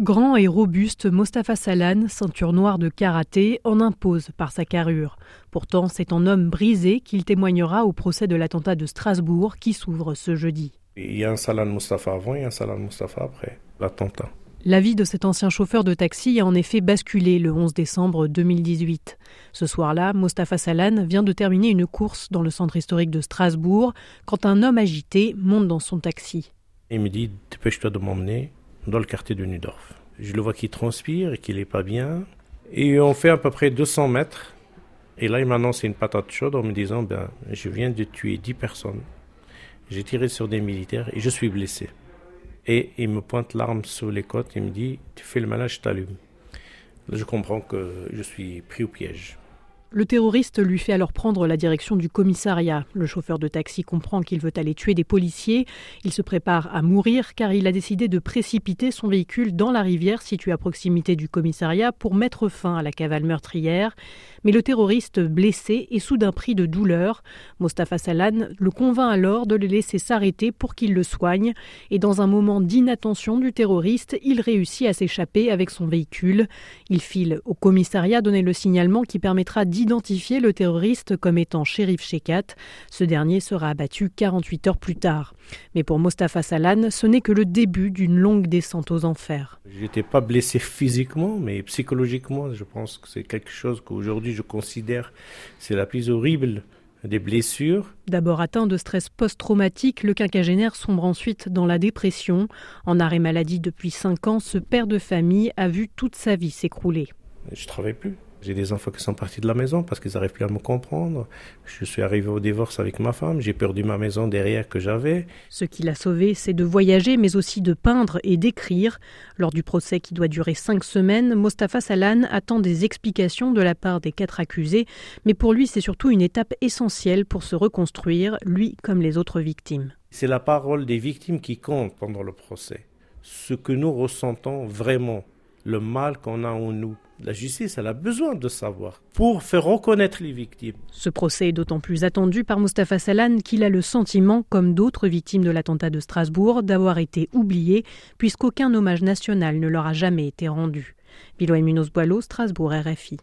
Grand et robuste, Mostafa Salan, ceinture noire de karaté, en impose par sa carrure. Pourtant, c'est en homme brisé qu'il témoignera au procès de l'attentat de Strasbourg qui s'ouvre ce jeudi. Il y a un Salan Mostafa avant et un Salan Mostafa après l'attentat. La vie de cet ancien chauffeur de taxi a en effet basculé le 11 décembre 2018. Ce soir-là, Mostafa Salan vient de terminer une course dans le centre historique de Strasbourg quand un homme agité monte dans son taxi. Il me dit Dépêche-toi de m'emmener dans le quartier de Nudorf. Je le vois qu'il transpire et qu'il n'est pas bien. Et on fait à peu près 200 mètres. Et là, il m'annonce une patate chaude en me disant ben, Je viens de tuer 10 personnes. J'ai tiré sur des militaires et je suis blessé. Et il me pointe l'arme sur les côtes et me dit Tu fais le malin, je t'allume. Je comprends que je suis pris au piège. Le terroriste lui fait alors prendre la direction du commissariat. Le chauffeur de taxi comprend qu'il veut aller tuer des policiers. Il se prépare à mourir car il a décidé de précipiter son véhicule dans la rivière située à proximité du commissariat pour mettre fin à la cavale meurtrière. Mais le terroriste blessé est soudain pris de douleur. Mostafa Salan le convainc alors de le laisser s'arrêter pour qu'il le soigne. Et dans un moment d'inattention du terroriste, il réussit à s'échapper avec son véhicule. Il file au commissariat donner le signalement qui permettra d'y identifier le terroriste comme étant shérif Shekat. Ce dernier sera abattu 48 heures plus tard. Mais pour Mostafa Salan, ce n'est que le début d'une longue descente aux enfers. J'étais pas blessé physiquement, mais psychologiquement, je pense que c'est quelque chose qu'aujourd'hui je considère c'est la plus horrible des blessures. D'abord atteint de stress post-traumatique, le quinquagénaire sombre ensuite dans la dépression. En arrêt maladie depuis 5 ans, ce père de famille a vu toute sa vie s'écrouler. Je travaille plus. J'ai des enfants qui sont partis de la maison parce qu'ils n'arrivent plus à me comprendre. Je suis arrivé au divorce avec ma femme. J'ai perdu ma maison derrière que j'avais. Ce qui l'a sauvé, c'est de voyager, mais aussi de peindre et d'écrire. Lors du procès qui doit durer cinq semaines, Mostafa Salan attend des explications de la part des quatre accusés. Mais pour lui, c'est surtout une étape essentielle pour se reconstruire, lui comme les autres victimes. C'est la parole des victimes qui compte pendant le procès. Ce que nous ressentons vraiment, le mal qu'on a en nous. La justice, elle a besoin de savoir pour faire reconnaître les victimes. Ce procès est d'autant plus attendu par Mustafa Salan qu'il a le sentiment, comme d'autres victimes de l'attentat de Strasbourg, d'avoir été oublié, puisqu'aucun hommage national ne leur a jamais été rendu. Munoz Strasbourg, RFI.